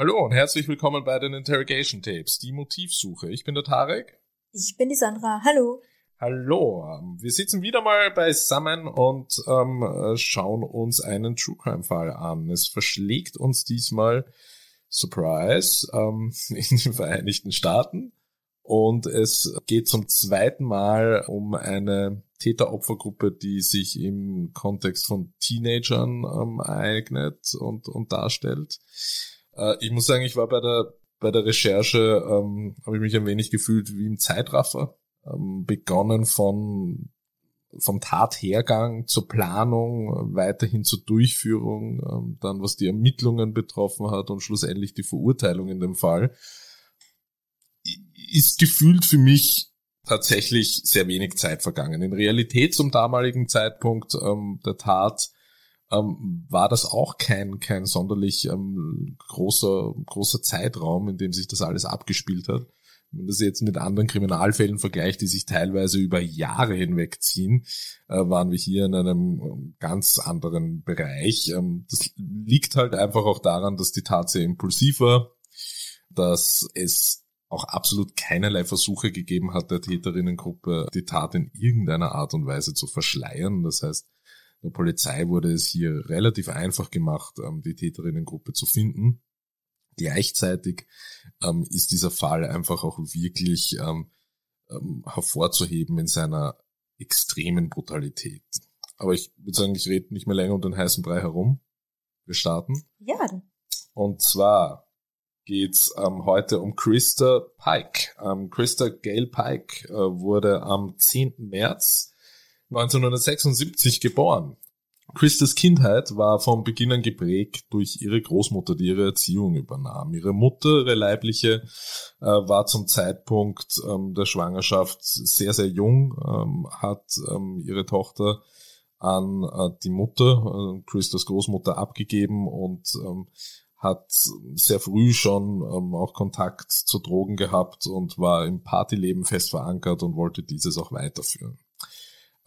Hallo und herzlich willkommen bei den Interrogation Tapes, die Motivsuche. Ich bin der Tarek. Ich bin die Sandra. Hallo. Hallo. Wir sitzen wieder mal beisammen und ähm, äh, schauen uns einen True Crime Fall an. Es verschlägt uns diesmal Surprise ähm, in den Vereinigten Staaten und es geht zum zweiten Mal um eine Täteropfergruppe, die sich im Kontext von Teenagern ähm, ereignet und, und darstellt. Äh, ich muss sagen, ich war bei der bei der Recherche ähm, habe ich mich ein wenig gefühlt wie im Zeitraffer. Ähm, begonnen von vom Tathergang zur Planung, weiterhin zur Durchführung, ähm, dann was die Ermittlungen betroffen hat und schlussendlich die Verurteilung in dem Fall, ist gefühlt für mich tatsächlich sehr wenig Zeit vergangen. In Realität zum damaligen Zeitpunkt ähm, der Tat ähm, war das auch kein, kein sonderlich ähm, großer, großer Zeitraum, in dem sich das alles abgespielt hat. Wenn man das jetzt mit anderen Kriminalfällen vergleicht, die sich teilweise über Jahre hinweg ziehen, äh, waren wir hier in einem ähm, ganz anderen Bereich. Ähm, das liegt halt einfach auch daran, dass die Tat sehr impulsiv war, dass es auch absolut keinerlei Versuche gegeben hat, der Täterinnengruppe die Tat in irgendeiner Art und Weise zu verschleiern. Das heißt, der Polizei wurde es hier relativ einfach gemacht, ähm, die Täterinnengruppe zu finden. Gleichzeitig ähm, ist dieser Fall einfach auch wirklich ähm, ähm, hervorzuheben in seiner extremen Brutalität. Aber ich würde sagen, ich rede nicht mehr länger um den heißen Brei herum. Wir starten. Ja. Und zwar geht's ähm, heute um Christa Pike. Ähm, Christa Gail Pike äh, wurde am 10. März 1976 geboren. Christas Kindheit war von Beginn an geprägt durch ihre Großmutter, die ihre Erziehung übernahm. Ihre Mutter, ihre leibliche, äh, war zum Zeitpunkt ähm, der Schwangerschaft sehr, sehr jung, ähm, hat ähm, ihre Tochter an äh, die Mutter, äh, Christas Großmutter, abgegeben und hat sehr früh schon auch Kontakt zu Drogen gehabt und war im Partyleben fest verankert und wollte dieses auch weiterführen.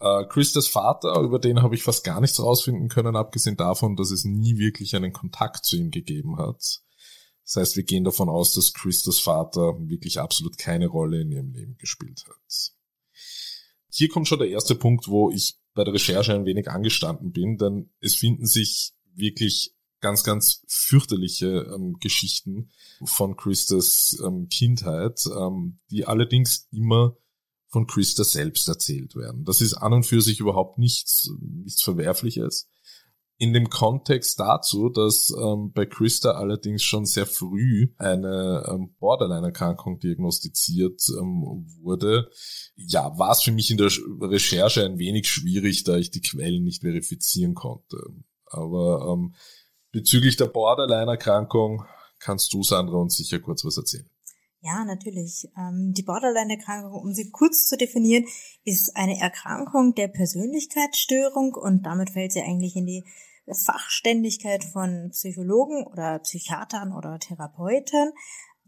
Äh, Christas Vater, über den habe ich fast gar nichts rausfinden können, abgesehen davon, dass es nie wirklich einen Kontakt zu ihm gegeben hat. Das heißt, wir gehen davon aus, dass Christas Vater wirklich absolut keine Rolle in ihrem Leben gespielt hat. Hier kommt schon der erste Punkt, wo ich bei der Recherche ein wenig angestanden bin, denn es finden sich wirklich ganz, ganz fürchterliche ähm, Geschichten von Christas ähm, Kindheit, ähm, die allerdings immer von Christa selbst erzählt werden. Das ist an und für sich überhaupt nichts, nichts Verwerfliches. In dem Kontext dazu, dass ähm, bei Christa allerdings schon sehr früh eine ähm, Borderline-Erkrankung diagnostiziert ähm, wurde, ja, war es für mich in der Recherche ein wenig schwierig, da ich die Quellen nicht verifizieren konnte. Aber ähm, bezüglich der Borderline-Erkrankung kannst du, Sandra, uns sicher kurz was erzählen. Ja, natürlich. Ähm, die Borderline-Erkrankung, um sie kurz zu definieren, ist eine Erkrankung der Persönlichkeitsstörung und damit fällt sie eigentlich in die Fachständigkeit von Psychologen oder Psychiatern oder Therapeuten.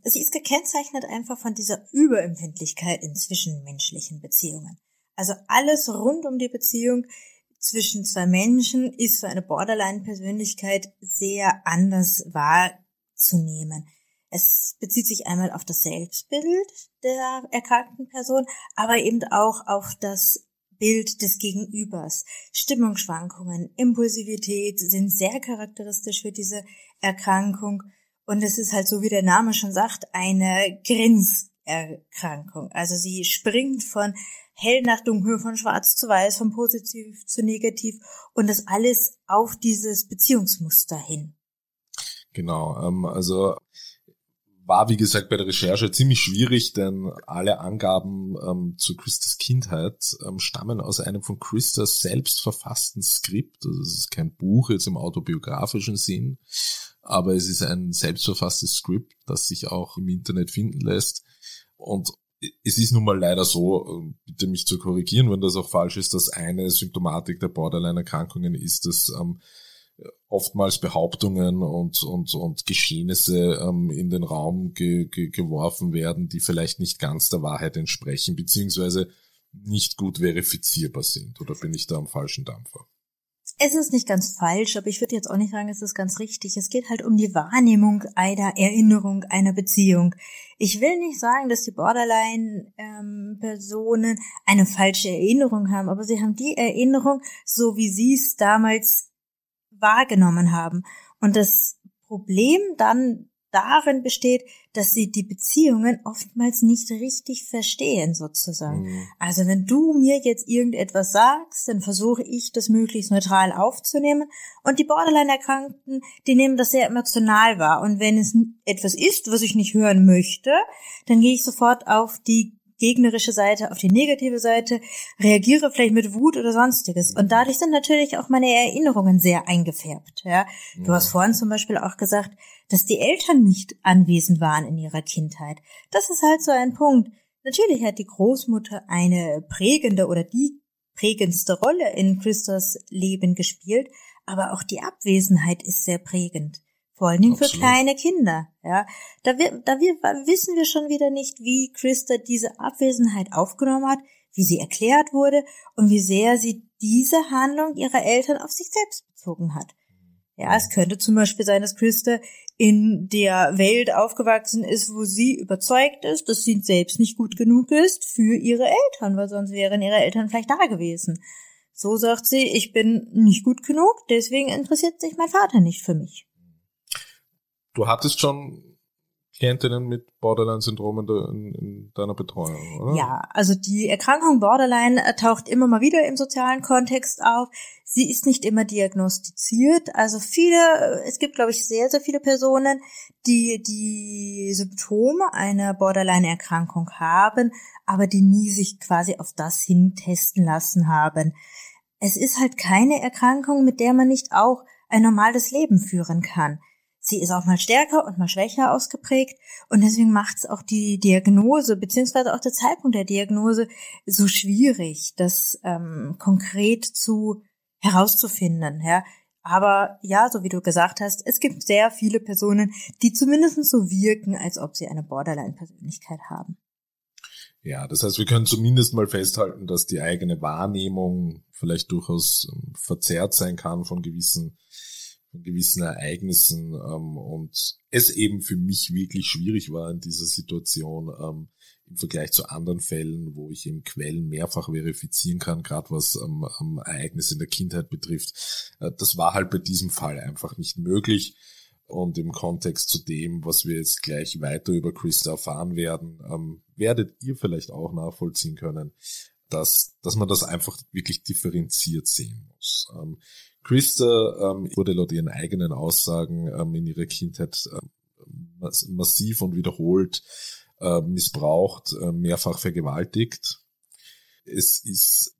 Sie ist gekennzeichnet einfach von dieser Überempfindlichkeit in zwischenmenschlichen Beziehungen. Also alles rund um die Beziehung zwischen zwei Menschen ist für eine Borderline-Persönlichkeit sehr anders wahrzunehmen. Es bezieht sich einmal auf das Selbstbild der erkrankten Person, aber eben auch auf das Bild des Gegenübers. Stimmungsschwankungen, Impulsivität sind sehr charakteristisch für diese Erkrankung. Und es ist halt so, wie der Name schon sagt, eine Grenzerkrankung. Also sie springt von hell nach dunkel, von schwarz zu weiß, von positiv zu negativ und das alles auf dieses Beziehungsmuster hin. Genau, ähm, also war, wie gesagt, bei der Recherche ziemlich schwierig, denn alle Angaben ähm, zu Christas Kindheit ähm, stammen aus einem von Christas selbst verfassten Skript. Also es ist kein Buch jetzt im autobiografischen Sinn, aber es ist ein selbstverfasstes Skript, das sich auch im Internet finden lässt. Und es ist nun mal leider so, äh, bitte mich zu korrigieren, wenn das auch falsch ist, dass eine Symptomatik der Borderline-Erkrankungen ist, dass ähm, oftmals Behauptungen und, und, und Geschehnisse ähm, in den Raum ge, ge, geworfen werden, die vielleicht nicht ganz der Wahrheit entsprechen, beziehungsweise nicht gut verifizierbar sind. Oder bin ich da am falschen Dampfer? es ist nicht ganz falsch, aber ich würde jetzt auch nicht sagen, es ist ganz richtig. Es geht halt um die Wahrnehmung einer Erinnerung einer Beziehung. Ich will nicht sagen, dass die Borderline-Personen ähm, eine falsche Erinnerung haben, aber sie haben die Erinnerung, so wie sie es damals wahrgenommen haben. Und das Problem dann darin besteht, dass sie die Beziehungen oftmals nicht richtig verstehen, sozusagen. Mhm. Also wenn du mir jetzt irgendetwas sagst, dann versuche ich das möglichst neutral aufzunehmen. Und die Borderline-Erkrankten, die nehmen das sehr emotional wahr. Und wenn es etwas ist, was ich nicht hören möchte, dann gehe ich sofort auf die gegnerische Seite, auf die negative Seite, reagiere vielleicht mit Wut oder sonstiges. Und dadurch sind natürlich auch meine Erinnerungen sehr eingefärbt. Ja? Du hast vorhin zum Beispiel auch gesagt, dass die Eltern nicht anwesend waren in ihrer Kindheit. Das ist halt so ein Punkt. Natürlich hat die Großmutter eine prägende oder die prägendste Rolle in Christos Leben gespielt, aber auch die Abwesenheit ist sehr prägend. Vor allen Dingen für kleine Kinder, ja. Da, wir, da wir, wissen wir schon wieder nicht, wie Christa diese Abwesenheit aufgenommen hat, wie sie erklärt wurde und wie sehr sie diese Handlung ihrer Eltern auf sich selbst bezogen hat. Ja, es könnte zum Beispiel sein, dass Christa in der Welt aufgewachsen ist, wo sie überzeugt ist, dass sie selbst nicht gut genug ist für ihre Eltern, weil sonst wären ihre Eltern vielleicht da gewesen. So sagt sie, ich bin nicht gut genug, deswegen interessiert sich mein Vater nicht für mich. Du hattest schon Klientinnen mit Borderline-Syndrom in, in, in, deiner Betreuung, oder? Ja, also die Erkrankung Borderline äh, taucht immer mal wieder im sozialen Kontext auf. Sie ist nicht immer diagnostiziert. Also viele, äh, es gibt, glaube ich, sehr, sehr viele Personen, die die Symptome einer Borderline-Erkrankung haben, aber die nie sich quasi auf das hin testen lassen haben. Es ist halt keine Erkrankung, mit der man nicht auch ein normales Leben führen kann. Sie ist auch mal stärker und mal schwächer ausgeprägt und deswegen macht es auch die Diagnose beziehungsweise auch der Zeitpunkt der Diagnose so schwierig, das ähm, konkret zu herauszufinden. Ja, aber ja, so wie du gesagt hast, es gibt sehr viele Personen, die zumindest so wirken, als ob sie eine Borderline-Persönlichkeit haben. Ja, das heißt, wir können zumindest mal festhalten, dass die eigene Wahrnehmung vielleicht durchaus ähm, verzerrt sein kann von gewissen von gewissen Ereignissen ähm, und es eben für mich wirklich schwierig war in dieser Situation ähm, im Vergleich zu anderen Fällen, wo ich eben Quellen mehrfach verifizieren kann, gerade was ähm, ähm, Ereignisse in der Kindheit betrifft. Äh, das war halt bei diesem Fall einfach nicht möglich. Und im Kontext zu dem, was wir jetzt gleich weiter über Christa erfahren werden, ähm, werdet ihr vielleicht auch nachvollziehen können, dass, dass man das einfach wirklich differenziert sehen muss. Ähm, Christa ähm, wurde laut ihren eigenen Aussagen ähm, in ihrer Kindheit ähm, massiv und wiederholt äh, missbraucht, äh, mehrfach vergewaltigt. Es ist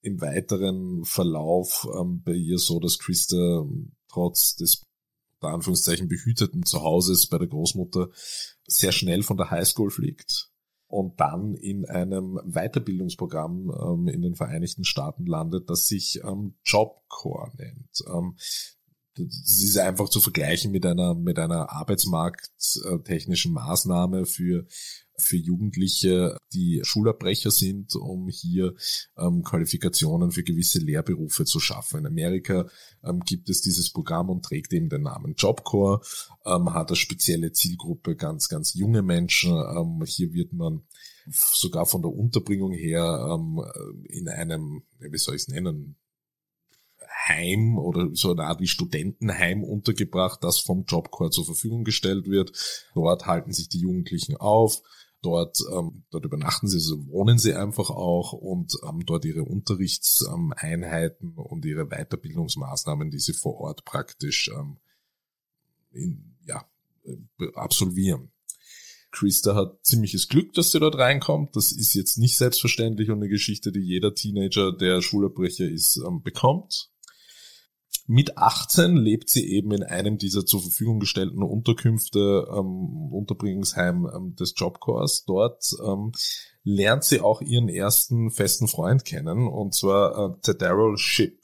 im weiteren Verlauf ähm, bei ihr so, dass Christa ähm, trotz des unter Anführungszeichen behüteten Zuhauses bei der Großmutter sehr schnell von der Highschool fliegt und dann in einem Weiterbildungsprogramm ähm, in den Vereinigten Staaten landet, das sich ähm, Jobcore nennt. Ähm, das ist einfach zu vergleichen mit einer mit einer arbeitsmarkttechnischen Maßnahme für für Jugendliche, die Schulabbrecher sind, um hier ähm, Qualifikationen für gewisse Lehrberufe zu schaffen. In Amerika ähm, gibt es dieses Programm und trägt eben den Namen Jobcore, ähm, hat eine spezielle Zielgruppe, ganz, ganz junge Menschen. Ähm, hier wird man sogar von der Unterbringung her ähm, in einem, wie soll ich es nennen, Heim oder so eine Art wie Studentenheim untergebracht, das vom Jobcore zur Verfügung gestellt wird. Dort halten sich die Jugendlichen auf, Dort, ähm, dort übernachten sie, also wohnen sie einfach auch und haben dort ihre Unterrichtseinheiten und ihre Weiterbildungsmaßnahmen, die sie vor Ort praktisch ähm, in, ja, äh, absolvieren. Christa hat ziemliches Glück, dass sie dort reinkommt. Das ist jetzt nicht selbstverständlich und eine Geschichte, die jeder Teenager, der Schulabbrecher ist, ähm, bekommt. Mit 18 lebt sie eben in einem dieser zur Verfügung gestellten Unterkünfte, ähm, Unterbringungsheim ähm, des Jobcorps. Dort ähm, lernt sie auch ihren ersten festen Freund kennen, und zwar äh, Daryl Ship.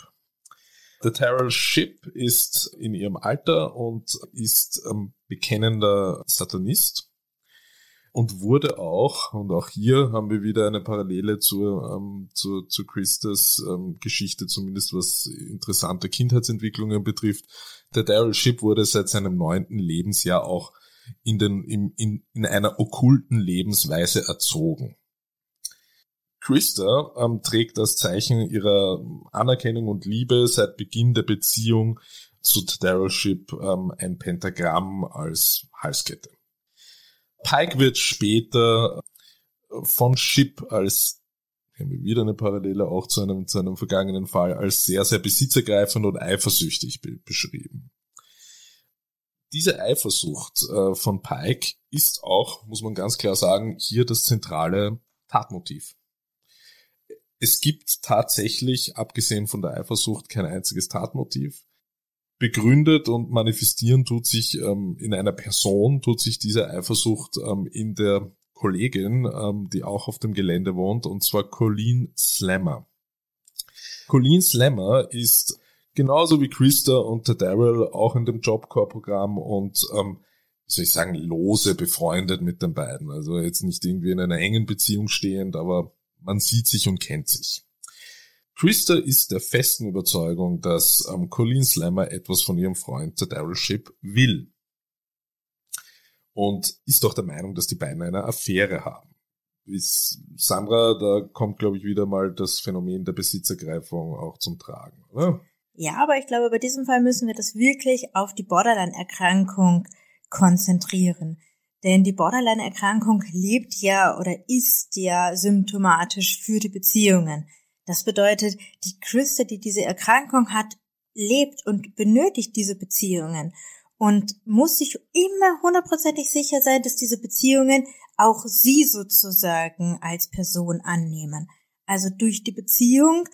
Der Daryl Ship ist in ihrem Alter und ist ähm, bekennender Satanist. Und wurde auch, und auch hier haben wir wieder eine Parallele zur, ähm, zur, zu Christas ähm, Geschichte, zumindest was interessante Kindheitsentwicklungen betrifft. Der Daryl Ship wurde seit seinem neunten Lebensjahr auch in, den, in, in, in einer okkulten Lebensweise erzogen. Krista ähm, trägt das Zeichen ihrer Anerkennung und Liebe seit Beginn der Beziehung zu Daryl Ship ähm, ein Pentagramm als Halskette. Pike wird später von Ship als wieder eine Parallele auch zu einem, zu einem vergangenen Fall als sehr, sehr besitzergreifend und eifersüchtig be beschrieben. Diese Eifersucht äh, von Pike ist auch, muss man ganz klar sagen, hier das zentrale Tatmotiv. Es gibt tatsächlich, abgesehen von der Eifersucht, kein einziges Tatmotiv begründet und manifestieren tut sich ähm, in einer Person, tut sich diese Eifersucht ähm, in der Kollegin, ähm, die auch auf dem Gelände wohnt, und zwar Colleen Slammer. Colleen Slammer ist genauso wie Krista und der Daryl auch in dem Jobcore-Programm und ähm, soll ich sagen, lose befreundet mit den beiden. Also jetzt nicht irgendwie in einer engen Beziehung stehend, aber man sieht sich und kennt sich. Krista ist der festen Überzeugung, dass ähm, Colleen Slammer etwas von ihrem Freund der Daryl Ship will. Und ist doch der Meinung, dass die beiden eine Affäre haben. Ist Sandra, da kommt, glaube ich, wieder mal das Phänomen der Besitzergreifung auch zum Tragen, oder? Ja, aber ich glaube, bei diesem Fall müssen wir das wirklich auf die Borderline-Erkrankung konzentrieren. Denn die Borderline-Erkrankung lebt ja oder ist ja symptomatisch für die Beziehungen. Das bedeutet, die Christa, die diese Erkrankung hat, lebt und benötigt diese Beziehungen und muss sich immer hundertprozentig sicher sein, dass diese Beziehungen auch sie sozusagen als Person annehmen. Also durch die Beziehung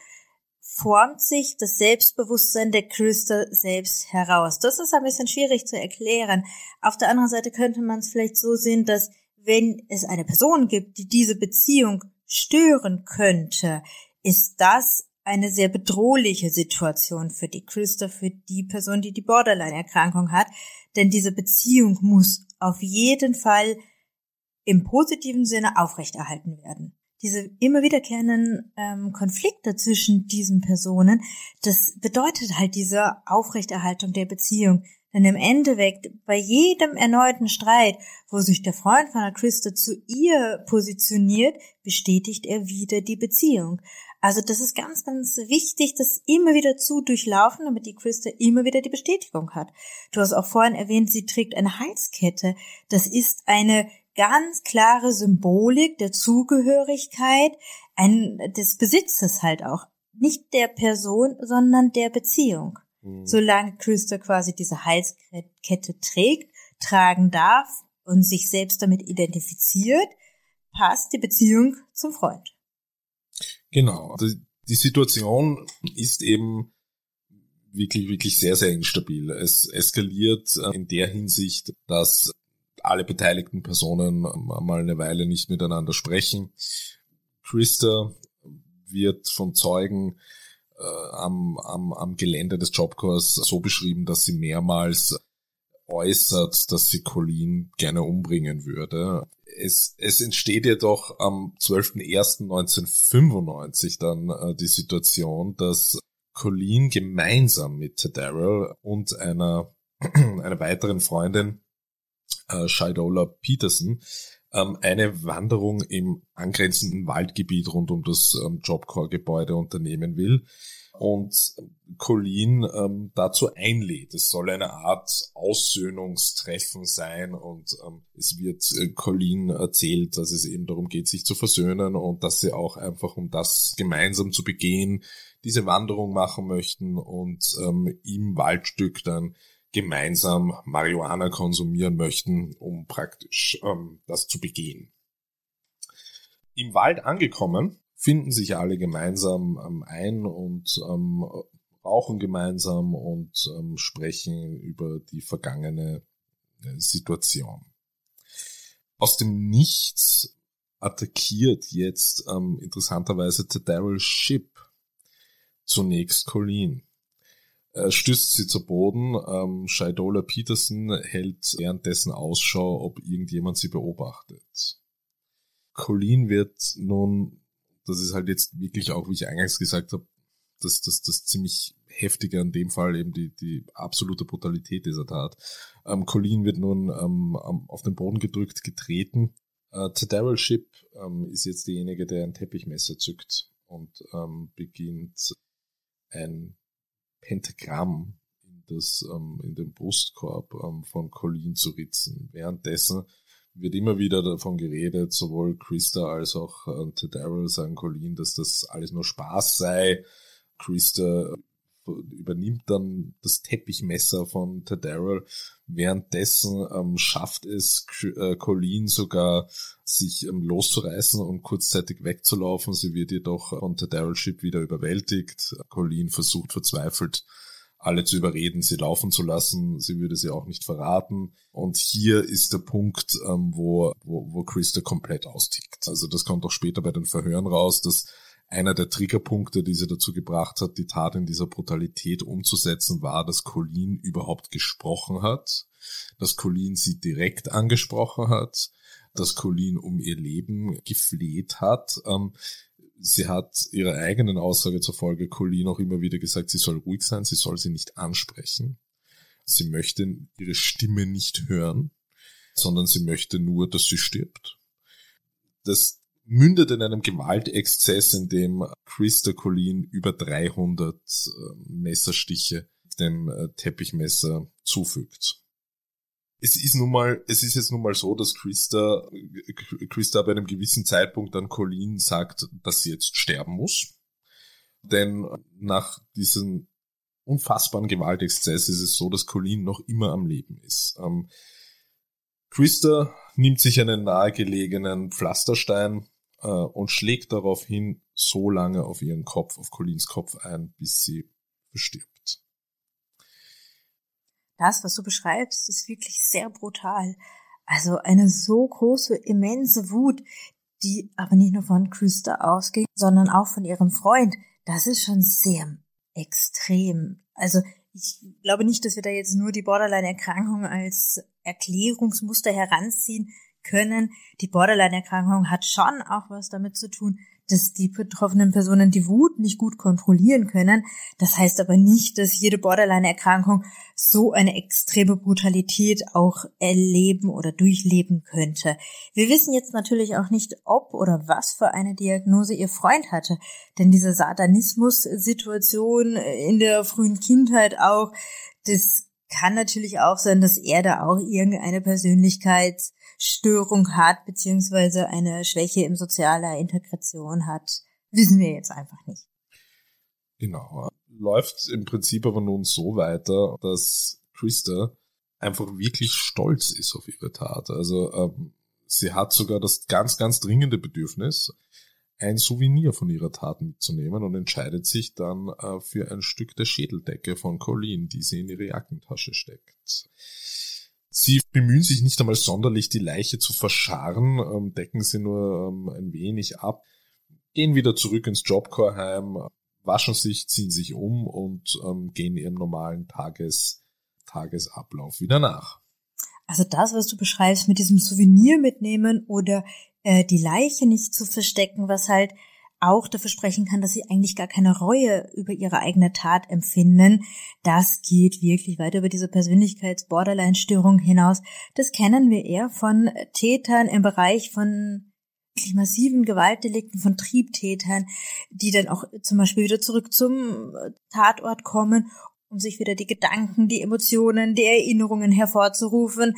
formt sich das Selbstbewusstsein der Christa selbst heraus. Das ist ein bisschen schwierig zu erklären. Auf der anderen Seite könnte man es vielleicht so sehen, dass wenn es eine Person gibt, die diese Beziehung stören könnte, ist das eine sehr bedrohliche Situation für die Christa, für die Person, die die Borderline-Erkrankung hat, denn diese Beziehung muss auf jeden Fall im positiven Sinne aufrechterhalten werden. Diese immer wiederkehrenden ähm, Konflikte zwischen diesen Personen, das bedeutet halt diese Aufrechterhaltung der Beziehung. Denn im Endeffekt, bei jedem erneuten Streit, wo sich der Freund von der Christa zu ihr positioniert, bestätigt er wieder die Beziehung. Also das ist ganz, ganz wichtig, das immer wieder zu durchlaufen, damit die Christa immer wieder die Bestätigung hat. Du hast auch vorhin erwähnt, sie trägt eine Halskette. Das ist eine ganz klare Symbolik der Zugehörigkeit, ein, des Besitzes halt auch. Nicht der Person, sondern der Beziehung. Mhm. Solange Christa quasi diese Halskette trägt, tragen darf und sich selbst damit identifiziert, passt die Beziehung zum Freund. Genau. Die, die Situation ist eben wirklich, wirklich sehr, sehr instabil. Es eskaliert äh, in der Hinsicht, dass alle beteiligten Personen mal eine Weile nicht miteinander sprechen. Christa wird von Zeugen äh, am, am, am Gelände des Jobcores so beschrieben, dass sie mehrmals äußert, dass sie Colleen gerne umbringen würde. Es, es entsteht jedoch am 12.01.1995 dann äh, die Situation, dass Colleen gemeinsam mit Daryl und einer, einer weiteren Freundin, äh, Shidola Peterson, ähm, eine Wanderung im angrenzenden Waldgebiet rund um das ähm, Jobcore-Gebäude unternehmen will und Colleen ähm, dazu einlädt. Es soll eine Art Aussöhnungstreffen sein und ähm, es wird äh, Colleen erzählt, dass es eben darum geht, sich zu versöhnen und dass sie auch einfach, um das gemeinsam zu begehen, diese Wanderung machen möchten und ähm, im Waldstück dann gemeinsam Marihuana konsumieren möchten, um praktisch ähm, das zu begehen. Im Wald angekommen, finden sich alle gemeinsam ähm, ein und ähm, rauchen gemeinsam und ähm, sprechen über die vergangene äh, Situation. Aus dem Nichts attackiert jetzt ähm, interessanterweise Daryl Ship zunächst Colleen. Er stößt sie zu Boden. Ähm, Scheidola Peterson hält währenddessen Ausschau, ob irgendjemand sie beobachtet. Colleen wird nun, das ist halt jetzt wirklich auch, wie ich eingangs gesagt habe, das, das, das ziemlich heftige an dem Fall eben die, die absolute Brutalität dieser Tat. Ähm, Colleen wird nun ähm, auf den Boden gedrückt, getreten. Äh, Daryl Ship ähm, ist jetzt derjenige, der ein Teppichmesser zückt und ähm, beginnt ein Pentagramm in, das, ähm, in den Brustkorb ähm, von Colleen zu ritzen. Währenddessen wird immer wieder davon geredet, sowohl Krista als auch äh, Daryl sagen Colleen, dass das alles nur Spaß sei. Krista übernimmt dann das Teppichmesser von Tadaryl. Währenddessen ähm, schafft es äh, Colleen sogar, sich ähm, loszureißen und kurzzeitig wegzulaufen. Sie wird jedoch von Tadaryl Ship wieder überwältigt. Colleen versucht verzweifelt, alle zu überreden, sie laufen zu lassen. Sie würde sie auch nicht verraten. Und hier ist der Punkt, ähm, wo, wo, wo Krista komplett austickt. Also das kommt auch später bei den Verhören raus, dass einer der Triggerpunkte, die sie dazu gebracht hat, die Tat in dieser Brutalität umzusetzen, war, dass Colleen überhaupt gesprochen hat, dass Colleen sie direkt angesprochen hat, dass Colleen um ihr Leben gefleht hat. Ähm, sie hat ihrer eigenen Aussage zur Folge Colleen auch immer wieder gesagt, sie soll ruhig sein, sie soll sie nicht ansprechen. Sie möchte ihre Stimme nicht hören, sondern sie möchte nur, dass sie stirbt. Das mündet in einem Gewaltexzess, in dem Christa Colleen über 300 äh, Messerstiche dem äh, Teppichmesser zufügt. Es ist nun mal, es ist jetzt nun mal so, dass Christa, Christa bei einem gewissen Zeitpunkt an Colleen sagt, dass sie jetzt sterben muss. Denn nach diesem unfassbaren Gewaltexzess ist es so, dass Colleen noch immer am Leben ist. Ähm, Christa nimmt sich einen nahegelegenen Pflasterstein, äh, und schlägt daraufhin so lange auf ihren Kopf, auf Collins Kopf ein, bis sie verstirbt. Das, was du beschreibst, ist wirklich sehr brutal. Also eine so große, immense Wut, die aber nicht nur von Krista ausgeht, sondern auch von ihrem Freund. Das ist schon sehr extrem. Also ich glaube nicht, dass wir da jetzt nur die Borderline-Erkrankung als Erklärungsmuster heranziehen können. Die Borderline-Erkrankung hat schon auch was damit zu tun, dass die betroffenen Personen die Wut nicht gut kontrollieren können. Das heißt aber nicht, dass jede Borderline-Erkrankung so eine extreme Brutalität auch erleben oder durchleben könnte. Wir wissen jetzt natürlich auch nicht, ob oder was für eine Diagnose ihr Freund hatte, denn diese Satanismus-Situation in der frühen Kindheit auch, das kann natürlich auch sein, dass er da auch irgendeine Persönlichkeits Störung hat, beziehungsweise eine Schwäche im sozialer Integration hat, wissen wir jetzt einfach nicht. Genau. Läuft im Prinzip aber nun so weiter, dass Krista einfach wirklich stolz ist auf ihre Tat. Also ähm, sie hat sogar das ganz, ganz dringende Bedürfnis, ein Souvenir von ihrer Tat mitzunehmen und entscheidet sich dann äh, für ein Stück der Schädeldecke von Colleen, die sie in ihre Jackentasche steckt. Sie bemühen sich nicht einmal sonderlich, die Leiche zu verscharren, ähm, decken sie nur ähm, ein wenig ab, gehen wieder zurück ins Jobcore-Heim, waschen sich, ziehen sich um und ähm, gehen ihrem normalen Tages, Tagesablauf wieder nach. Also das, was du beschreibst mit diesem Souvenir mitnehmen oder äh, die Leiche nicht zu verstecken, was halt auch dafür sprechen kann, dass sie eigentlich gar keine Reue über ihre eigene Tat empfinden. Das geht wirklich weit über diese Persönlichkeits-Borderline-Störung hinaus. Das kennen wir eher von Tätern im Bereich von massiven Gewaltdelikten von Triebtätern, die dann auch zum Beispiel wieder zurück zum Tatort kommen um sich wieder die Gedanken, die Emotionen, die Erinnerungen hervorzurufen.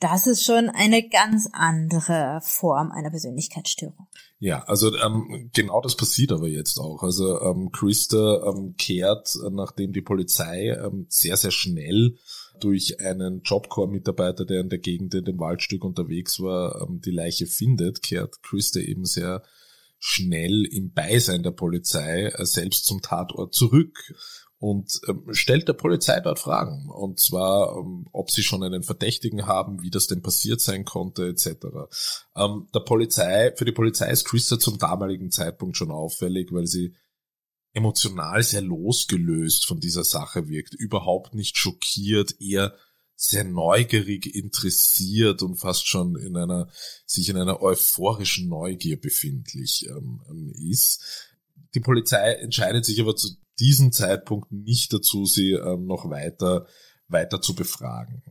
Das ist schon eine ganz andere Form einer Persönlichkeitsstörung. Ja, also ähm, genau das passiert aber jetzt auch. Also ähm, Christa ähm, kehrt, äh, nachdem die Polizei ähm, sehr, sehr schnell durch einen Jobcore-Mitarbeiter, der in der Gegend in dem Waldstück unterwegs war, ähm, die Leiche findet, kehrt Christa eben sehr schnell im Beisein der Polizei äh, selbst zum Tatort zurück und ähm, stellt der Polizei dort Fragen. Und zwar, ähm, ob sie schon einen Verdächtigen haben, wie das denn passiert sein konnte, etc. Ähm, der Polizei, für die Polizei ist Christa zum damaligen Zeitpunkt schon auffällig, weil sie emotional sehr losgelöst von dieser Sache wirkt, überhaupt nicht schockiert, eher sehr neugierig, interessiert und fast schon in einer, sich in einer euphorischen Neugier befindlich ähm, ist. Die Polizei entscheidet sich aber zu diesem Zeitpunkt nicht dazu, sie ähm, noch weiter, weiter zu befragen.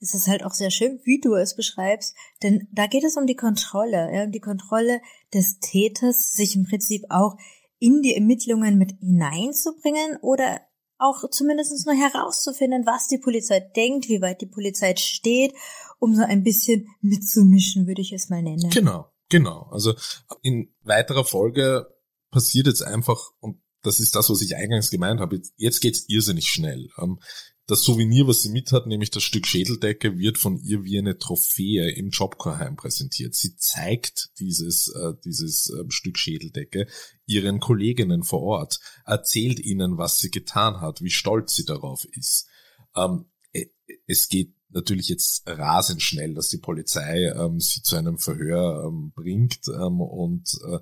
Es ist halt auch sehr schön, wie du es beschreibst, denn da geht es um die Kontrolle, ja, um die Kontrolle des Täters, sich im Prinzip auch in die Ermittlungen mit hineinzubringen oder auch zumindest nur herauszufinden, was die Polizei denkt, wie weit die Polizei steht, um so ein bisschen mitzumischen, würde ich es mal nennen. Genau, genau. Also in weiterer Folge passiert jetzt einfach, und das ist das, was ich eingangs gemeint habe, jetzt, jetzt geht's irrsinnig schnell. Ähm, das Souvenir, was sie mit hat, nämlich das Stück Schädeldecke, wird von ihr wie eine Trophäe im Jobcore-Heim präsentiert. Sie zeigt dieses, äh, dieses äh, Stück Schädeldecke ihren Kolleginnen vor Ort, erzählt ihnen, was sie getan hat, wie stolz sie darauf ist. Ähm, äh, es geht natürlich jetzt rasend schnell, dass die Polizei ähm, sie zu einem Verhör ähm, bringt ähm, und äh,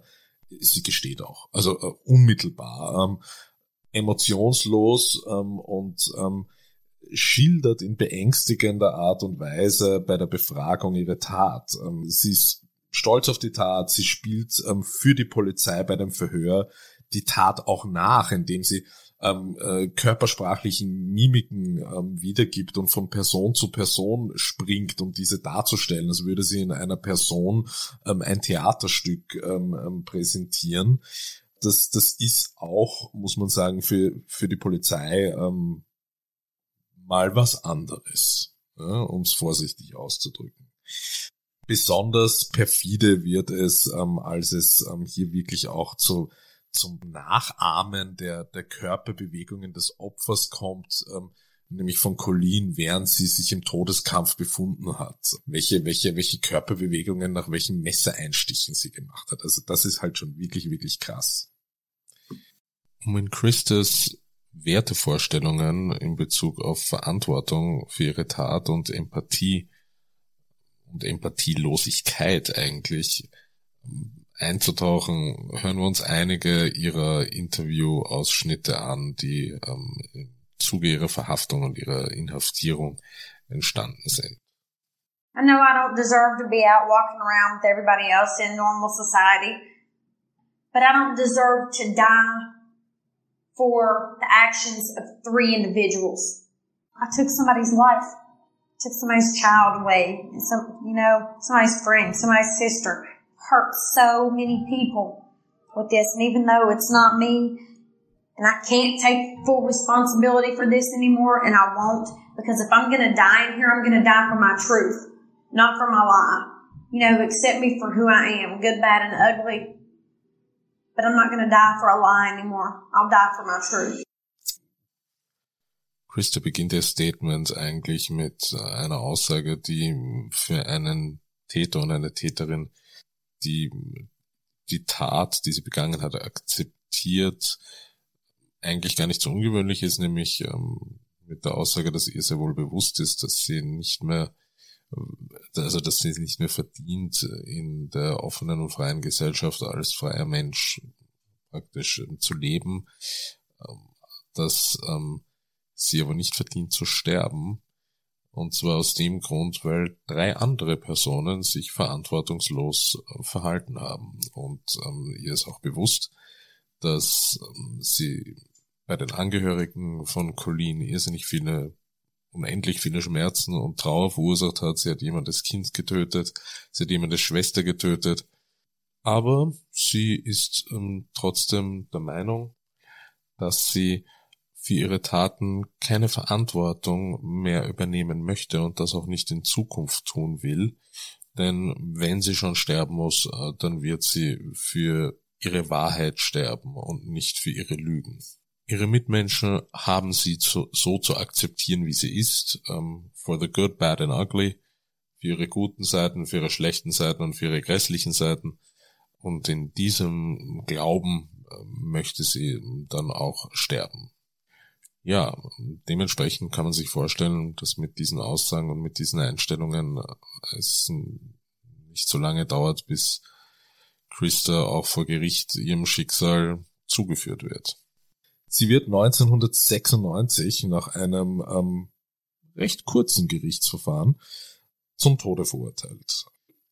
sie gesteht auch. Also äh, unmittelbar, ähm, emotionslos ähm, und ähm, schildert in beängstigender Art und Weise bei der Befragung ihre Tat. Ähm, sie ist stolz auf die Tat, sie spielt ähm, für die Polizei bei dem Verhör die Tat auch nach, indem sie ähm, äh, körpersprachlichen Mimiken ähm, wiedergibt und von Person zu Person springt, um diese darzustellen, als würde sie in einer Person ähm, ein Theaterstück ähm, ähm, präsentieren. Das, das ist auch, muss man sagen, für, für die Polizei ähm, mal was anderes, ja, um es vorsichtig auszudrücken. Besonders perfide wird es, ähm, als es ähm, hier wirklich auch zu zum Nachahmen der, der Körperbewegungen des Opfers kommt, ähm, nämlich von Colleen, während sie sich im Todeskampf befunden hat. Welche, welche, welche Körperbewegungen nach welchen Messereinstichen sie gemacht hat. Also das ist halt schon wirklich, wirklich krass. Um in Christus Wertevorstellungen in Bezug auf Verantwortung für ihre Tat und Empathie und Empathielosigkeit eigentlich ähm, einzutauchen, hören wir uns einige ihrer Interviewausschnitte an, die ähm, im Zuge ihrer Verhaftung und ihrer Inhaftierung entstanden sind. I know I don't deserve to be out walking around with everybody else in normal society, but I don't deserve to die for the actions of three individuals. I took somebody's life, took somebody's child away, some, you know, somebody's friend, somebody's sister, hurt so many people with this. And even though it's not me, and I can't take full responsibility for this anymore, and I won't, because if I'm gonna die in here, I'm gonna die for my truth, not for my lie. You know, accept me for who I am, good, bad, and ugly but I'm not going to die for a lie anymore. I'll die for my truth. Christa beginnt ihr Statement eigentlich mit äh, einer Aussage, die für einen Täter und eine Täterin, die die Tat, die sie begangen hat, akzeptiert, eigentlich gar nicht so ungewöhnlich ist, nämlich ähm, mit der Aussage, dass ihr sehr wohl bewusst ist, dass sie nicht mehr also dass sie nicht mehr verdient, in der offenen und freien Gesellschaft als freier Mensch praktisch ähm, zu leben, ähm, dass ähm, sie aber nicht verdient zu sterben. Und zwar aus dem Grund, weil drei andere Personen sich verantwortungslos äh, verhalten haben. Und ähm, ihr ist auch bewusst, dass ähm, sie bei den Angehörigen von Colleen irrsinnig viele unendlich viele Schmerzen und Trauer verursacht hat. Sie hat jemandes Kind getötet, sie hat jemandes Schwester getötet. Aber sie ist ähm, trotzdem der Meinung, dass sie für ihre Taten keine Verantwortung mehr übernehmen möchte und das auch nicht in Zukunft tun will. Denn wenn sie schon sterben muss, äh, dann wird sie für ihre Wahrheit sterben und nicht für ihre Lügen. Ihre Mitmenschen haben sie zu, so zu akzeptieren, wie sie ist, um, ähm, for the good, bad and ugly, für ihre guten Seiten, für ihre schlechten Seiten und für ihre grässlichen Seiten. Und in diesem Glauben äh, möchte sie dann auch sterben. Ja, dementsprechend kann man sich vorstellen, dass mit diesen Aussagen und mit diesen Einstellungen äh, es nicht so lange dauert, bis Christa auch vor Gericht ihrem Schicksal zugeführt wird. Sie wird 1996 nach einem ähm, recht kurzen Gerichtsverfahren zum Tode verurteilt.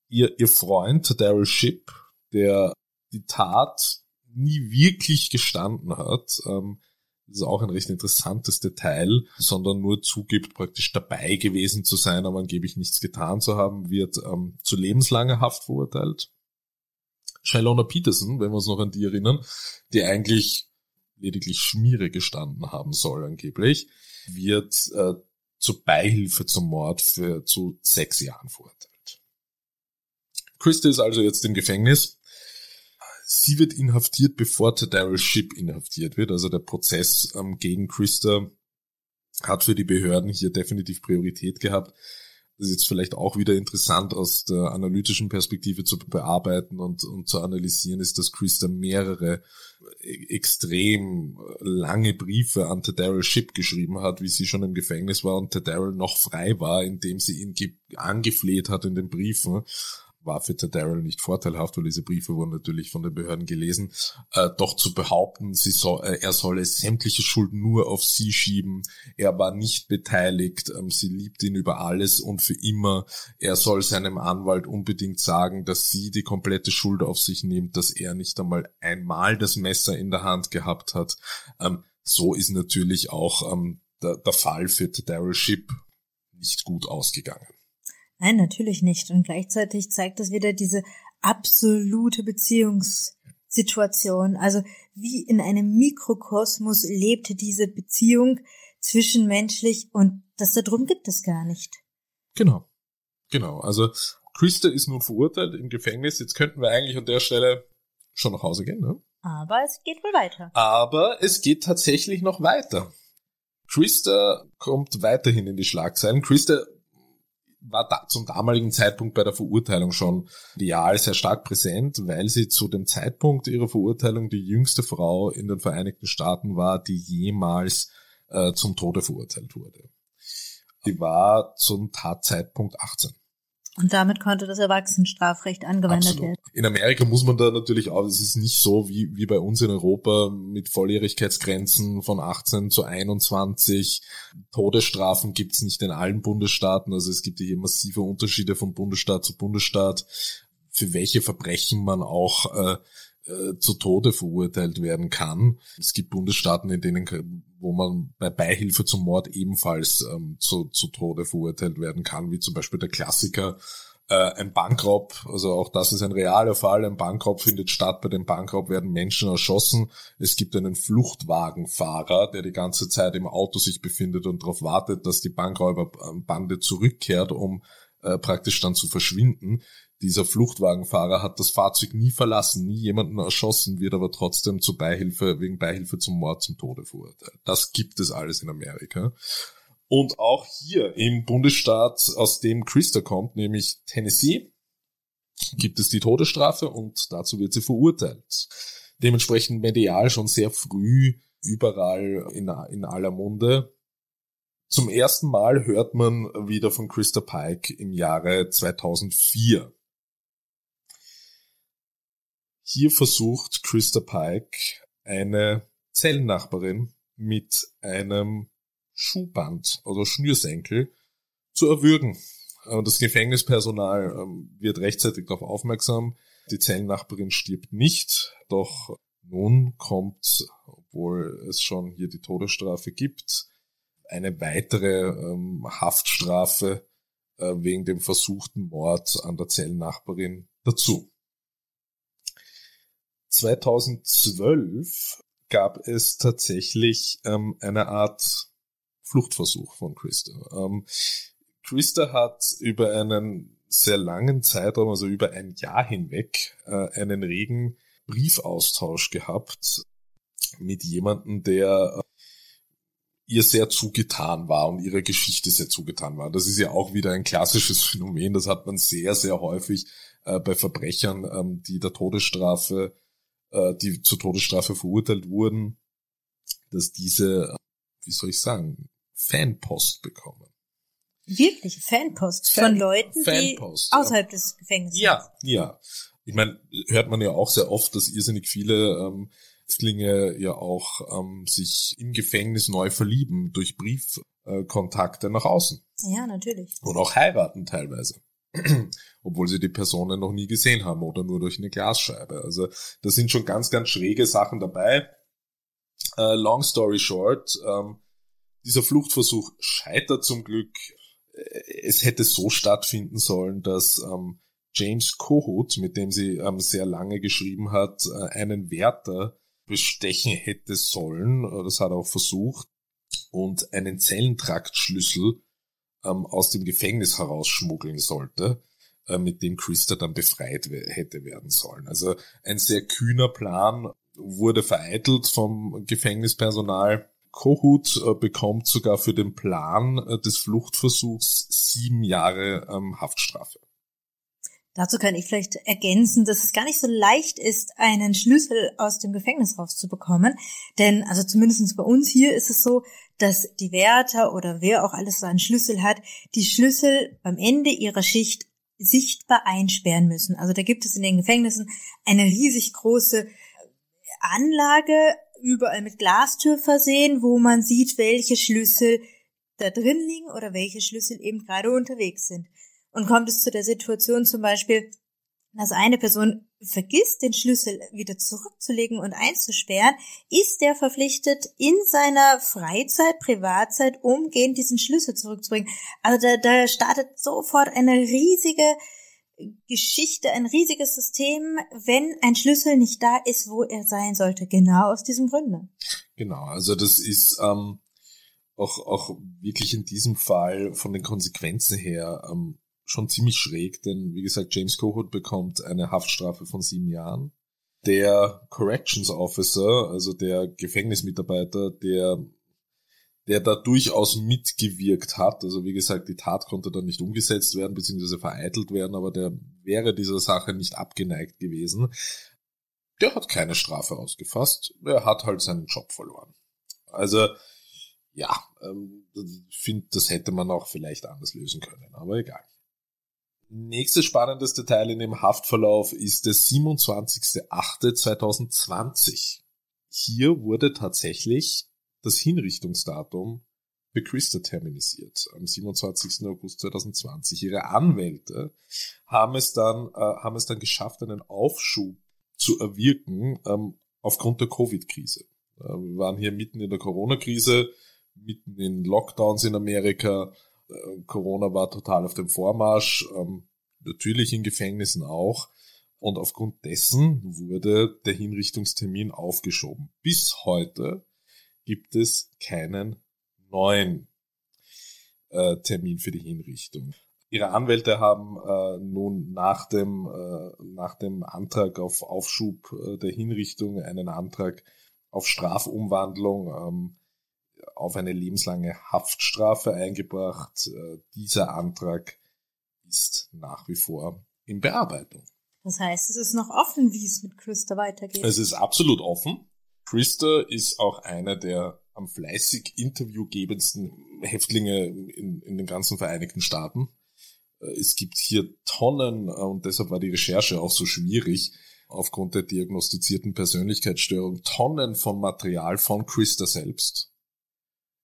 Ihr, ihr Freund Daryl Ship, der die Tat nie wirklich gestanden hat, ähm, das ist auch ein recht interessantes Detail, sondern nur zugibt, praktisch dabei gewesen zu sein, aber angeblich nichts getan zu haben, wird ähm, zu lebenslanger Haft verurteilt. Shalona Peterson, wenn wir uns noch an die erinnern, die eigentlich lediglich Schmiere gestanden haben soll angeblich, wird äh, zur Beihilfe zum Mord für zu sechs Jahren verurteilt. Christie ist also jetzt im Gefängnis Sie wird inhaftiert, bevor Daryl Ship inhaftiert wird. Also der Prozess ähm, gegen Christa hat für die Behörden hier definitiv Priorität gehabt. Das ist jetzt vielleicht auch wieder interessant aus der analytischen Perspektive zu bearbeiten und, und zu analysieren, ist, dass Christa mehrere e-, extrem lange Briefe an Daryl Ship geschrieben hat, wie sie schon im Gefängnis war und Daryl noch frei war, indem sie ihn angefleht hat in den Briefen, war für Daryl nicht vorteilhaft, weil diese Briefe wurden natürlich von den Behörden gelesen, äh, doch zu behaupten, sie soll, äh, er solle sämtliche Schulden nur auf sie schieben, er war nicht beteiligt, ähm, sie liebt ihn über alles und für immer, er soll seinem Anwalt unbedingt sagen, dass sie die komplette Schuld auf sich nimmt, dass er nicht einmal einmal das Messer in der Hand gehabt hat. Ähm, so ist natürlich auch ähm, der, der Fall für Daryl Ship nicht gut ausgegangen. Nein, natürlich nicht. Und gleichzeitig zeigt das wieder diese absolute Beziehungssituation. Also wie in einem Mikrokosmos lebte diese Beziehung zwischenmenschlich und das da drum gibt es gar nicht. Genau. Genau. Also Christa ist nun verurteilt im Gefängnis. Jetzt könnten wir eigentlich an der Stelle schon nach Hause gehen, ne? Aber es geht wohl weiter. Aber es geht tatsächlich noch weiter. Christa kommt weiterhin in die Schlagzeilen. Christa war da zum damaligen Zeitpunkt bei der Verurteilung schon real sehr stark präsent, weil sie zu dem Zeitpunkt ihrer Verurteilung die jüngste Frau in den Vereinigten Staaten war, die jemals äh, zum Tode verurteilt wurde. Sie war zum Tatzeitpunkt 18. Und damit konnte das Erwachsenenstrafrecht angewendet Absolut. werden. In Amerika muss man da natürlich auch, es ist nicht so wie, wie bei uns in Europa mit Volljährigkeitsgrenzen von 18 zu 21. Todesstrafen gibt's nicht in allen Bundesstaaten, also es gibt hier massive Unterschiede von Bundesstaat zu Bundesstaat, für welche Verbrechen man auch äh, äh, zu Tode verurteilt werden kann. Es gibt Bundesstaaten, in denen wo man bei Beihilfe zum Mord ebenfalls ähm, zu, zu Tode verurteilt werden kann, wie zum Beispiel der Klassiker äh, ein Bankraub, also auch das ist ein realer Fall, ein Bankraub findet statt, bei dem Bankraub werden Menschen erschossen, es gibt einen Fluchtwagenfahrer, der die ganze Zeit im Auto sich befindet und darauf wartet, dass die Bankräuberbande zurückkehrt, um äh, praktisch dann zu verschwinden. Dieser Fluchtwagenfahrer hat das Fahrzeug nie verlassen, nie jemanden erschossen, wird aber trotzdem zur Beihilfe, wegen Beihilfe zum Mord zum Tode verurteilt. Das gibt es alles in Amerika. Und auch hier im Bundesstaat, aus dem Christa kommt, nämlich Tennessee, gibt es die Todesstrafe und dazu wird sie verurteilt. Dementsprechend medial schon sehr früh überall in, in aller Munde. Zum ersten Mal hört man wieder von Christa Pike im Jahre 2004. Hier versucht Christa Pike eine Zellennachbarin mit einem Schuhband oder Schnürsenkel zu erwürgen. Das Gefängnispersonal ähm, wird rechtzeitig darauf aufmerksam. Die Zellennachbarin stirbt nicht, doch nun kommt, obwohl es schon hier die Todesstrafe gibt, eine weitere ähm, Haftstrafe äh, wegen dem versuchten Mord an der Zellennachbarin dazu. 2012 gab es tatsächlich ähm, eine Art Fluchtversuch von Christa. Ähm, Christa hat über einen sehr langen Zeitraum, also über ein Jahr hinweg, äh, einen regen Briefaustausch gehabt mit jemandem, der ihr sehr zugetan war und ihre Geschichte sehr zugetan war. Das ist ja auch wieder ein klassisches Phänomen, das hat man sehr, sehr häufig äh, bei Verbrechern, ähm, die der Todesstrafe äh, die zur Todesstrafe verurteilt wurden, dass diese, wie soll ich sagen, Fanpost bekommen. Wirklich Fanpost Fan, von Leuten, Fanpost, die außerhalb ja. des Gefängnisses Ja, ja. Ich meine, hört man ja auch sehr oft, dass irrsinnig viele ähm, Häftlinge ja auch ähm, sich im Gefängnis neu verlieben durch Briefkontakte nach außen. Ja, natürlich. Und auch heiraten teilweise. Obwohl sie die Personen noch nie gesehen haben oder nur durch eine Glasscheibe. Also da sind schon ganz, ganz schräge Sachen dabei. Äh, long story short, ähm, dieser Fluchtversuch scheitert zum Glück. Äh, es hätte so stattfinden sollen, dass ähm, James Kohut, mit dem sie ähm, sehr lange geschrieben hat, äh, einen Wärter bestechen hätte sollen. Äh, das hat er auch versucht. Und einen Zellentraktschlüssel ähm, aus dem Gefängnis herausschmuggeln sollte, äh, mit dem Christa dann befreit hätte werden sollen. Also ein sehr kühner Plan wurde vereitelt vom Gefängnispersonal. Kohut äh, bekommt sogar für den Plan äh, des Fluchtversuchs sieben Jahre ähm, Haftstrafe. Dazu kann ich vielleicht ergänzen, dass es gar nicht so leicht ist, einen Schlüssel aus dem Gefängnis rauszubekommen. Denn, also zumindest bei uns hier ist es so, dass die Wärter oder wer auch alles so einen Schlüssel hat, die Schlüssel beim Ende ihrer Schicht sichtbar einsperren müssen. Also da gibt es in den Gefängnissen eine riesig große Anlage, überall mit Glastür versehen, wo man sieht, welche Schlüssel da drin liegen oder welche Schlüssel eben gerade unterwegs sind. Und kommt es zu der Situation zum Beispiel, dass eine Person vergisst, den Schlüssel wieder zurückzulegen und einzusperren, ist der verpflichtet, in seiner Freizeit, Privatzeit umgehend diesen Schlüssel zurückzubringen. Also da, da startet sofort eine riesige Geschichte, ein riesiges System, wenn ein Schlüssel nicht da ist, wo er sein sollte. Genau aus diesem Grunde. Genau, also das ist ähm, auch, auch wirklich in diesem Fall von den Konsequenzen her ähm, schon ziemlich schräg, denn wie gesagt, James Kohut bekommt eine Haftstrafe von sieben Jahren. Der Corrections Officer, also der Gefängnismitarbeiter, der der da durchaus mitgewirkt hat. Also wie gesagt, die Tat konnte dann nicht umgesetzt werden, beziehungsweise vereitelt werden, aber der wäre dieser Sache nicht abgeneigt gewesen. Der hat keine Strafe ausgefasst, er hat halt seinen Job verloren. Also ja, ähm, finde, das hätte man auch vielleicht anders lösen können, aber egal. Nächstes spannendes Detail in dem Haftverlauf ist der 27.08.2020. Hier wurde tatsächlich das Hinrichtungsdatum für Christa terminisiert am 27. August 2020. Ihre Anwälte haben es dann, äh, haben es dann geschafft, einen Aufschub zu erwirken ähm, aufgrund der Covid-Krise. Äh, wir waren hier mitten in der Corona-Krise, mitten in Lockdowns in Amerika. Äh, Corona war total auf dem Vormarsch, ähm, natürlich in Gefängnissen auch. Und aufgrund dessen wurde der Hinrichtungstermin aufgeschoben. Bis heute gibt es keinen neuen äh, Termin für die Hinrichtung. Ihre Anwälte haben äh, nun nach dem, äh, nach dem Antrag auf Aufschub äh, der Hinrichtung einen Antrag auf Strafumwandlung ähm, auf eine lebenslange Haftstrafe eingebracht. Äh, dieser Antrag ist nach wie vor in Bearbeitung. Das heißt, es ist noch offen, wie es mit Christa weitergeht. Es ist absolut offen. Christa ist auch einer der am fleißig interviewgebendsten Häftlinge in, in den ganzen Vereinigten Staaten. Äh, es gibt hier Tonnen, äh, und deshalb war die Recherche auch so schwierig, aufgrund der diagnostizierten Persönlichkeitsstörung, Tonnen von Material von Christa selbst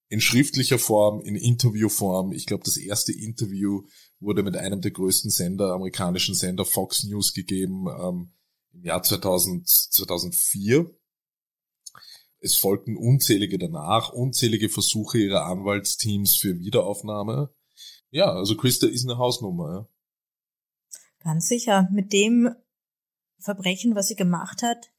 in schriftlicher Form, in Interviewform. Ich glaube, das erste Interview wurde mit einem der größten Sender, amerikanischen Sender Fox News gegeben ähm, im Jahr 2000, 2004. Es folgten unzählige danach, unzählige Versuche ihrer Anwaltsteams für Wiederaufnahme. Ja, also Christa ist eine Hausnummer. Ja. Ganz sicher. Mit dem Verbrechen, was sie gemacht hat,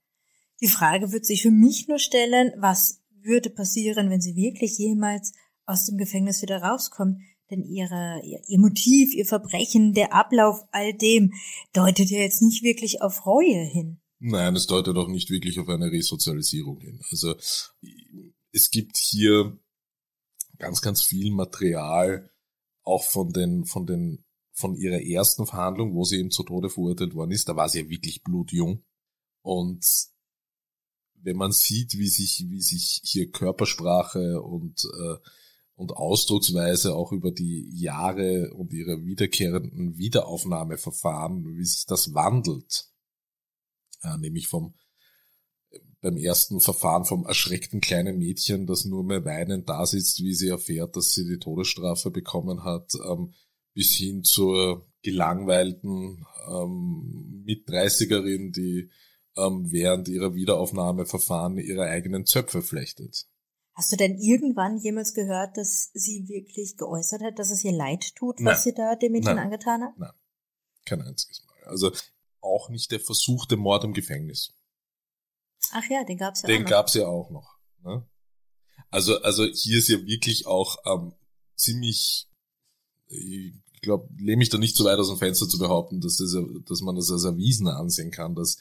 die Frage wird sich für mich nur stellen, was würde passieren, wenn sie wirklich jemals aus dem Gefängnis wieder rauskommt. Denn ihre, ihr Motiv, ihr Verbrechen, der Ablauf all dem deutet ja jetzt nicht wirklich auf Reue hin. Nein, es deutet auch nicht wirklich auf eine Resozialisierung hin. Also es gibt hier ganz, ganz viel Material, auch von den, von den, von ihrer ersten Verhandlung, wo sie eben zu Tode verurteilt worden ist. Da war sie ja wirklich blutjung. Und wenn man sieht, wie sich, wie sich hier Körpersprache und, äh, und Ausdrucksweise auch über die Jahre und ihre wiederkehrenden Wiederaufnahmeverfahren, wie sich das wandelt, ja, nämlich vom beim ersten Verfahren vom erschreckten kleinen Mädchen, das nur mehr weinend da sitzt, wie sie erfährt, dass sie die Todesstrafe bekommen hat, ähm, bis hin zur gelangweilten ähm, Mit-30erin, die ähm, während ihrer Wiederaufnahmeverfahren ihre eigenen Zöpfe flechtet. Hast du denn irgendwann jemals gehört, dass sie wirklich geäußert hat, dass es ihr leid tut, was Nein. sie da dem Mädchen Nein. angetan hat? Nein, kein einziges Mal. Also auch nicht der versuchte Mord im Gefängnis. Ach ja, den gab's ja den auch noch. Den gab's ja auch noch. Ne? Also, also hier ist ja wirklich auch ähm, ziemlich, ich glaube, lehne mich da nicht so weit aus dem Fenster zu behaupten, dass, das, dass man das als erwiesen ansehen kann, dass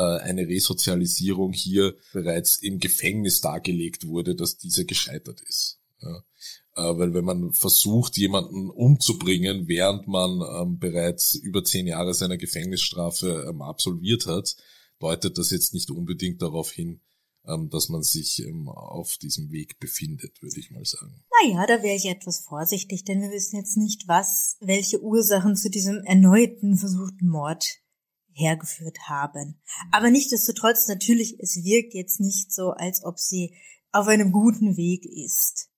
eine Resozialisierung hier bereits im Gefängnis dargelegt wurde, dass diese gescheitert ist. Ja. Äh, weil wenn man versucht, jemanden umzubringen, während man ähm, bereits über zehn Jahre seiner Gefängnisstrafe ähm, absolviert hat, deutet das jetzt nicht unbedingt darauf hin, ähm, dass man sich ähm, auf diesem Weg befindet, würde ich mal sagen. Naja, da wäre ich etwas vorsichtig, denn wir wissen jetzt nicht, was, welche Ursachen zu diesem erneuten versuchten Mord hergeführt haben. Aber nichtsdestotrotz, natürlich, es wirkt jetzt nicht so, als ob sie auf einem guten Weg ist.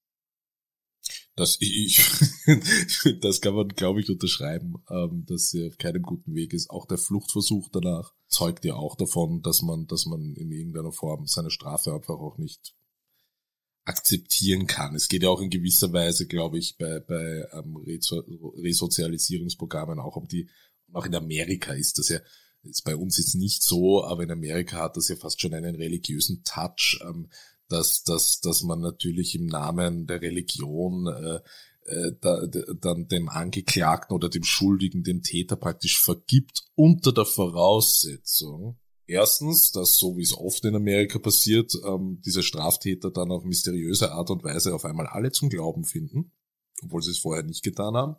Das, ich, das kann man, glaube ich, unterschreiben, ähm, dass sie auf keinem guten Weg ist. Auch der Fluchtversuch danach zeugt ja auch davon, dass man, dass man in irgendeiner Form seine Strafe einfach auch nicht akzeptieren kann. Es geht ja auch in gewisser Weise, glaube ich, bei, bei ähm, Resozialisierungsprogrammen auch um die, auch in Amerika ist das ja ist bei uns jetzt nicht so, aber in Amerika hat das ja fast schon einen religiösen Touch, ähm, dass, dass, dass man natürlich im Namen der Religion äh, äh, da, dann dem Angeklagten oder dem Schuldigen, dem Täter praktisch vergibt unter der Voraussetzung, erstens, dass so wie es oft in Amerika passiert, ähm, diese Straftäter dann auf mysteriöse Art und Weise auf einmal alle zum Glauben finden, obwohl sie es vorher nicht getan haben.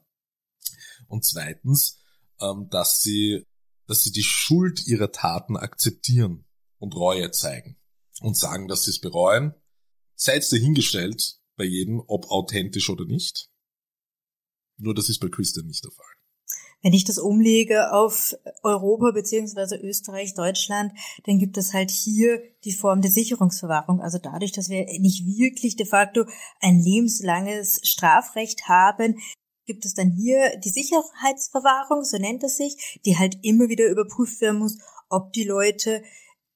Und zweitens, ähm, dass sie dass sie die Schuld ihrer Taten akzeptieren und Reue zeigen und sagen, dass sie es bereuen. Seid dahingestellt bei jedem, ob authentisch oder nicht. Nur das ist bei Christian nicht der Fall. Wenn ich das umlege auf Europa beziehungsweise Österreich, Deutschland, dann gibt es halt hier die Form der Sicherungsverwahrung. Also dadurch, dass wir nicht wirklich de facto ein lebenslanges Strafrecht haben, gibt es dann hier die Sicherheitsverwahrung, so nennt es sich, die halt immer wieder überprüft werden muss, ob die Leute,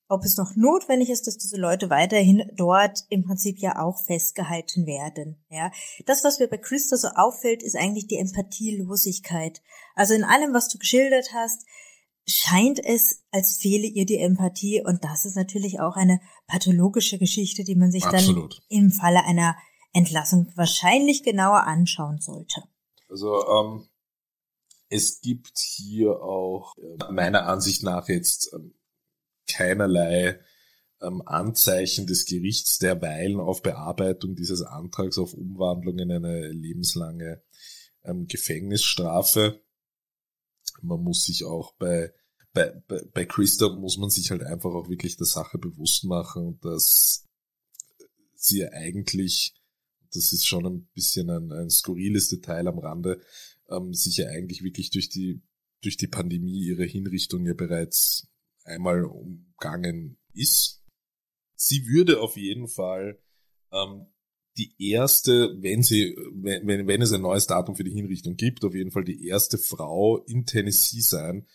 ob es noch notwendig ist, dass diese Leute weiterhin dort im Prinzip ja auch festgehalten werden. Ja, das, was mir bei Christa so auffällt, ist eigentlich die Empathielosigkeit. Also in allem, was du geschildert hast, scheint es, als fehle ihr die Empathie und das ist natürlich auch eine pathologische Geschichte, die man sich Absolut. dann im Falle einer Entlassung wahrscheinlich genauer anschauen sollte. Also ähm, es gibt hier auch äh, meiner Ansicht nach jetzt ähm, keinerlei ähm, Anzeichen des Gerichts derweilen auf Bearbeitung dieses Antrags auf Umwandlung in eine lebenslange ähm, Gefängnisstrafe. Man muss sich auch bei, bei, bei, bei Christa muss man sich halt einfach auch wirklich der Sache bewusst machen, dass sie eigentlich das ist schon ein bisschen ein, ein skurriles Detail am Rande, ähm, sich ja eigentlich wirklich durch die, durch die Pandemie ihre Hinrichtung ja bereits einmal umgangen ist. Sie würde auf jeden Fall ähm, die erste, wenn sie, wenn, wenn es ein neues Datum für die Hinrichtung gibt, auf jeden Fall die erste Frau in Tennessee sein,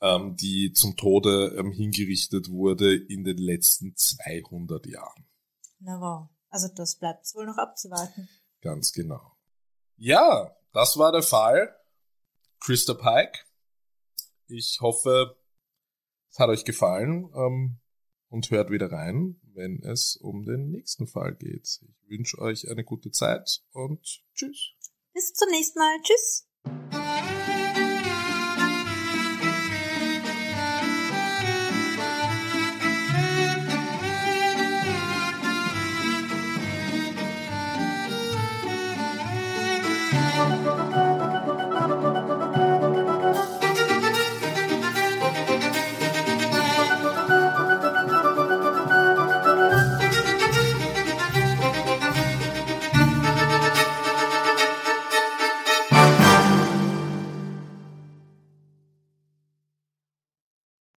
ähm, die zum Tode ähm, hingerichtet wurde in den letzten 200 Jahren. Na wow. Also das bleibt wohl noch abzuwarten. Ganz genau. Ja, das war der Fall. Christa Pike. Ich hoffe, es hat euch gefallen ähm, und hört wieder rein, wenn es um den nächsten Fall geht. Ich wünsche euch eine gute Zeit und tschüss. Bis zum nächsten Mal. Tschüss.